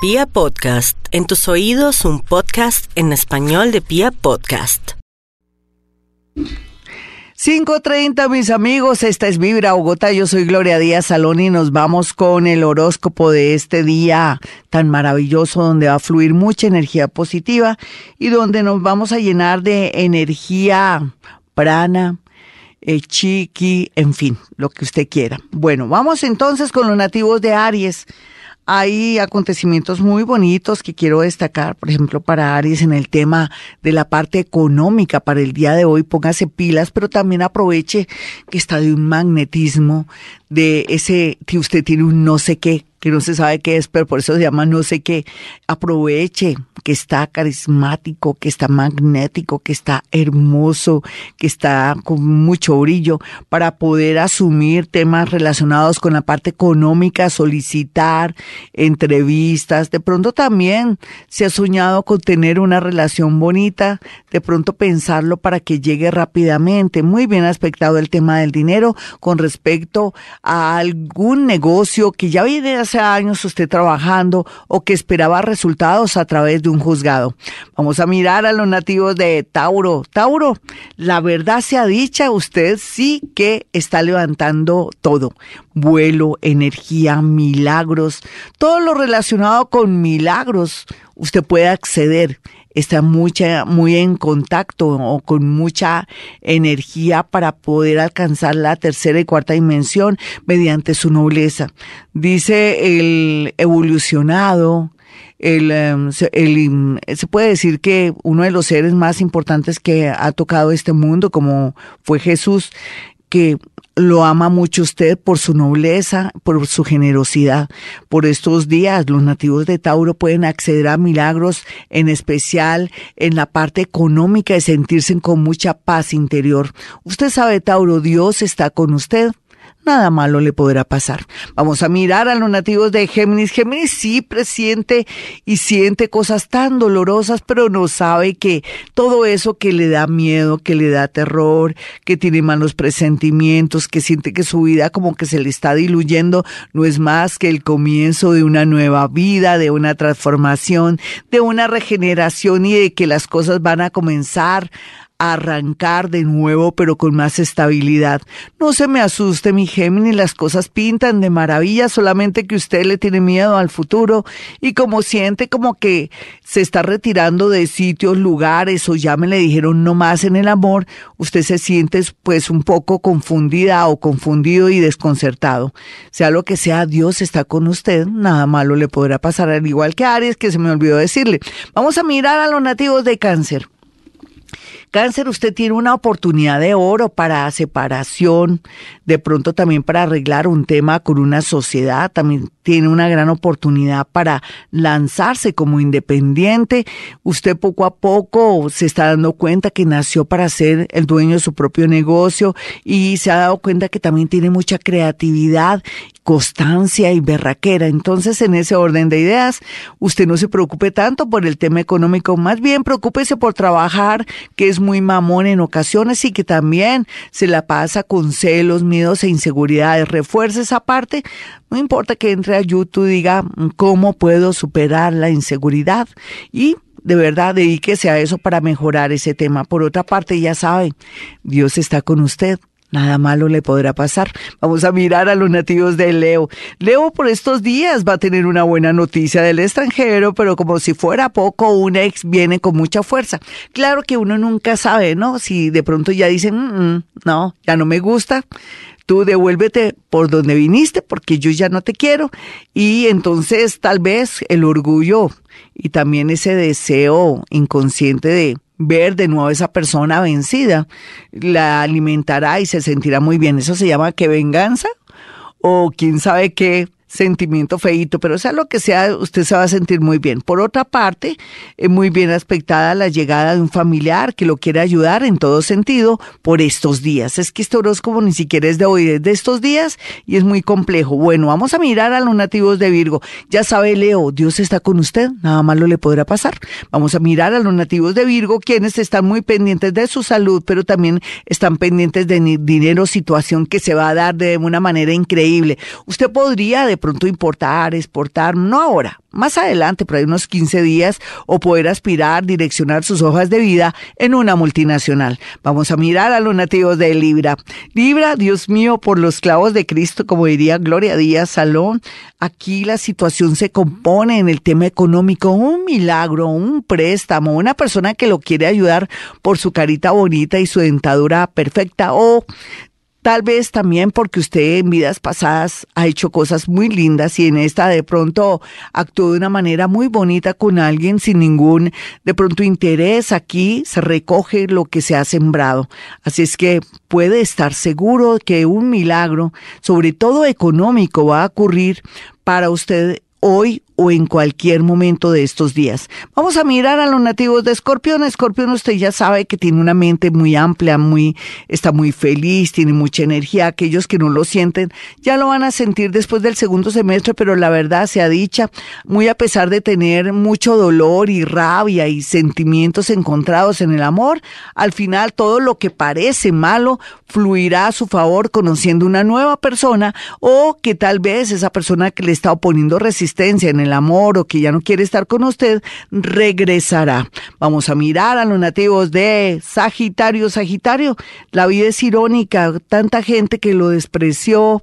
Pia Podcast, en tus oídos un podcast en español de Pia Podcast. 5.30 mis amigos, esta es Vibra Bogotá, yo soy Gloria Díaz Salón y nos vamos con el horóscopo de este día tan maravilloso donde va a fluir mucha energía positiva y donde nos vamos a llenar de energía prana, eh, chiqui, en fin, lo que usted quiera. Bueno, vamos entonces con los nativos de Aries. Hay acontecimientos muy bonitos que quiero destacar, por ejemplo, para Aries en el tema de la parte económica para el día de hoy. Póngase pilas, pero también aproveche que está de un magnetismo, de ese que usted tiene un no sé qué que no se sabe qué es, pero por eso se llama no sé qué, aproveche que está carismático, que está magnético, que está hermoso, que está con mucho brillo para poder asumir temas relacionados con la parte económica, solicitar entrevistas, de pronto también se ha soñado con tener una relación bonita, de pronto pensarlo para que llegue rápidamente, muy bien aspectado el tema del dinero con respecto a algún negocio que ya viene años usted trabajando o que esperaba resultados a través de un juzgado. Vamos a mirar a los nativos de Tauro. Tauro, la verdad sea dicha, usted sí que está levantando todo. Vuelo, energía, milagros, todo lo relacionado con milagros, usted puede acceder está mucha, muy en contacto o con mucha energía para poder alcanzar la tercera y cuarta dimensión mediante su nobleza. Dice el evolucionado, el, em, el, se puede decir que uno de los seres más importantes que ha tocado este mundo, como fue Jesús, que lo ama mucho usted por su nobleza, por su generosidad. Por estos días los nativos de Tauro pueden acceder a milagros, en especial en la parte económica y sentirse con mucha paz interior. Usted sabe, Tauro, Dios está con usted nada malo le podrá pasar. Vamos a mirar a los nativos de Géminis. Géminis sí presiente y siente cosas tan dolorosas, pero no sabe que todo eso que le da miedo, que le da terror, que tiene malos presentimientos, que siente que su vida como que se le está diluyendo, no es más que el comienzo de una nueva vida, de una transformación, de una regeneración y de que las cosas van a comenzar arrancar de nuevo, pero con más estabilidad. No se me asuste, mi Géminis, las cosas pintan de maravilla, solamente que usted le tiene miedo al futuro y como siente como que se está retirando de sitios, lugares o ya me le dijeron no más en el amor, usted se siente pues un poco confundida o confundido y desconcertado. Sea lo que sea, Dios está con usted, nada malo le podrá pasar, al igual que Aries, que se me olvidó decirle. Vamos a mirar a los nativos de cáncer. Cáncer, usted tiene una oportunidad de oro para separación, de pronto también para arreglar un tema con una sociedad, también tiene una gran oportunidad para lanzarse como independiente. Usted poco a poco se está dando cuenta que nació para ser el dueño de su propio negocio y se ha dado cuenta que también tiene mucha creatividad, constancia y berraquera. Entonces, en ese orden de ideas, usted no se preocupe tanto por el tema económico, más bien preocúpese por trabajar, que es muy mamón en ocasiones y que también se la pasa con celos, miedos e inseguridades. Refuerce esa parte no importa que entre a YouTube y diga cómo puedo superar la inseguridad y de verdad dedíquese a eso para mejorar ese tema. Por otra parte, ya sabe, Dios está con usted. Nada malo le podrá pasar. Vamos a mirar a los nativos de Leo. Leo por estos días va a tener una buena noticia del extranjero, pero como si fuera poco, un ex viene con mucha fuerza. Claro que uno nunca sabe, ¿no? Si de pronto ya dicen, mm, mm, no, ya no me gusta tú devuélvete por donde viniste porque yo ya no te quiero. Y entonces tal vez el orgullo y también ese deseo inconsciente de ver de nuevo a esa persona vencida la alimentará y se sentirá muy bien. Eso se llama que venganza o quién sabe qué sentimiento feíto, pero sea lo que sea, usted se va a sentir muy bien. Por otra parte, es muy bien aspectada la llegada de un familiar que lo quiere ayudar en todo sentido por estos días. Es que este horóscopo ni siquiera es de hoy, es de estos días y es muy complejo. Bueno, vamos a mirar a los nativos de Virgo. Ya sabe, Leo, Dios está con usted, nada malo le podrá pasar. Vamos a mirar a los nativos de Virgo, quienes están muy pendientes de su salud, pero también están pendientes de dinero, situación que se va a dar de una manera increíble. Usted podría de pronto importar, exportar, no ahora, más adelante, por ahí unos 15 días, o poder aspirar, direccionar sus hojas de vida en una multinacional. Vamos a mirar a los nativos de Libra. Libra, Dios mío, por los clavos de Cristo, como diría Gloria Díaz Salón, aquí la situación se compone en el tema económico, un milagro, un préstamo, una persona que lo quiere ayudar por su carita bonita y su dentadura perfecta, o Tal vez también porque usted en vidas pasadas ha hecho cosas muy lindas y en esta de pronto actuó de una manera muy bonita con alguien sin ningún de pronto interés. Aquí se recoge lo que se ha sembrado. Así es que puede estar seguro que un milagro, sobre todo económico, va a ocurrir para usted hoy o en cualquier momento de estos días. Vamos a mirar a los nativos de Escorpión. Escorpión usted ya sabe que tiene una mente muy amplia, muy está muy feliz, tiene mucha energía. Aquellos que no lo sienten ya lo van a sentir después del segundo semestre, pero la verdad se ha dicha, muy a pesar de tener mucho dolor y rabia y sentimientos encontrados en el amor, al final todo lo que parece malo fluirá a su favor conociendo una nueva persona o que tal vez esa persona que le está oponiendo resistencia en el el amor o que ya no quiere estar con usted, regresará. Vamos a mirar a los nativos de Sagitario. Sagitario, la vida es irónica, tanta gente que lo despreció,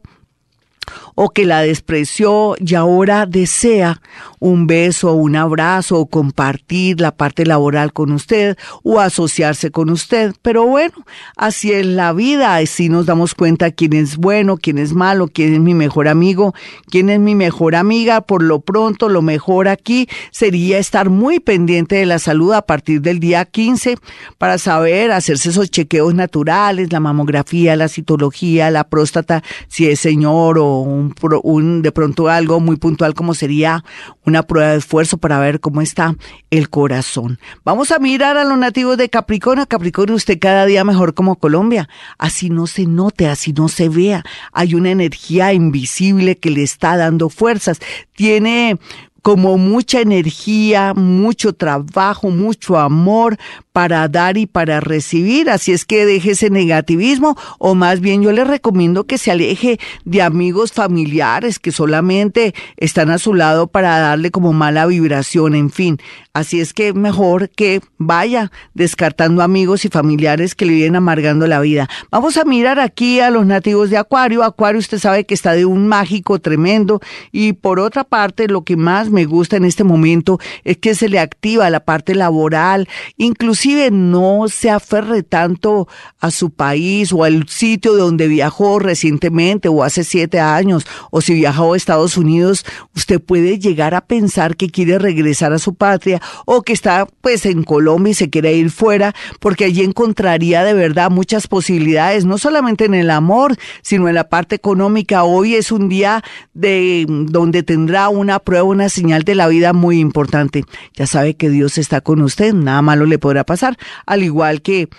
o que la despreció y ahora desea un beso, un abrazo o compartir la parte laboral con usted o asociarse con usted. Pero bueno, así es la vida, así nos damos cuenta quién es bueno, quién es malo, quién es mi mejor amigo, quién es mi mejor amiga. Por lo pronto, lo mejor aquí sería estar muy pendiente de la salud a partir del día 15 para saber hacerse esos chequeos naturales, la mamografía, la citología, la próstata, si es señor o un, de pronto algo muy puntual como sería una prueba de esfuerzo para ver cómo está el corazón. Vamos a mirar a los nativos de Capricornio. Capricornio, usted cada día mejor como Colombia. Así no se note, así no se vea. Hay una energía invisible que le está dando fuerzas. Tiene como mucha energía, mucho trabajo, mucho amor para dar y para recibir. Así es que deje ese negativismo o más bien yo le recomiendo que se aleje de amigos familiares que solamente están a su lado para darle como mala vibración, en fin. Así es que mejor que vaya descartando amigos y familiares que le vienen amargando la vida. Vamos a mirar aquí a los nativos de Acuario. Acuario usted sabe que está de un mágico tremendo y por otra parte lo que más me gusta en este momento es que se le activa la parte laboral, inclusive no se aferre tanto a su país o al sitio de donde viajó recientemente o hace siete años o si viajó a Estados Unidos, usted puede llegar a pensar que quiere regresar a su patria o que está pues en Colombia y se quiere ir fuera, porque allí encontraría de verdad muchas posibilidades, no solamente en el amor, sino en la parte económica. Hoy es un día de donde tendrá una prueba, una señal de la vida muy importante. Ya sabe que Dios está con usted, nada malo le podrá pasar, al igual que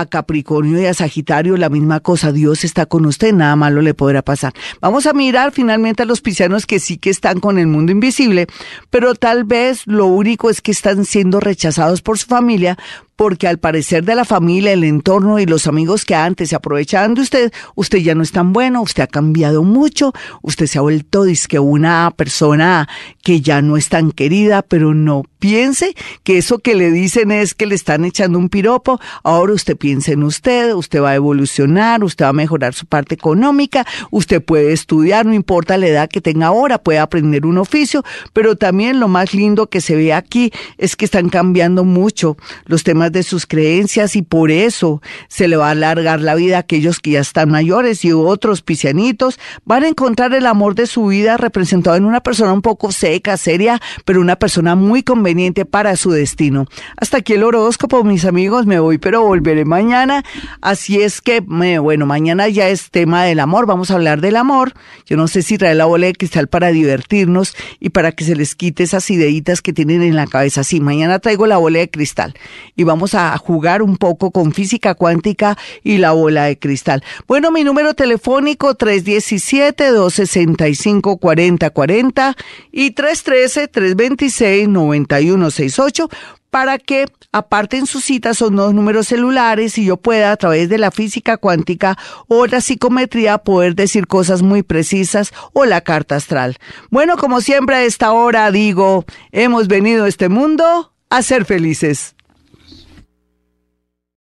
a Capricornio y a Sagitario la misma cosa. Dios está con usted, nada malo le podrá pasar. Vamos a mirar finalmente a los piscianos que sí que están con el mundo invisible, pero tal vez lo único es que están siendo rechazados por su familia porque al parecer de la familia, el entorno y los amigos que antes se aprovechaban de usted, usted ya no es tan bueno, usted ha cambiado mucho, usted se ha vuelto que una persona que ya no es tan querida, pero no piense que eso que le dicen es que le están echando un piropo, ahora usted piensa en usted, usted va a evolucionar, usted va a mejorar su parte económica, usted puede estudiar, no importa la edad que tenga ahora, puede aprender un oficio, pero también lo más lindo que se ve aquí es que están cambiando mucho los temas de sus creencias y por eso se le va a alargar la vida a aquellos que ya están mayores y otros pisianitos van a encontrar el amor de su vida representado en una persona un poco seca, seria, pero una persona muy conveniente para su destino. Hasta aquí el horóscopo, mis amigos, me voy, pero volveré mañana. Así es que, bueno, mañana ya es tema del amor, vamos a hablar del amor. Yo no sé si trae la bola de cristal para divertirnos y para que se les quite esas ideitas que tienen en la cabeza. Sí, mañana traigo la bola de cristal y vamos vamos a jugar un poco con física cuántica y la bola de cristal. Bueno, mi número telefónico 317-265-4040 y 313-326-9168 para que aparten sus citas son dos números celulares y yo pueda a través de la física cuántica o la psicometría poder decir cosas muy precisas o la carta astral. Bueno, como siempre a esta hora digo, hemos venido a este mundo a ser felices.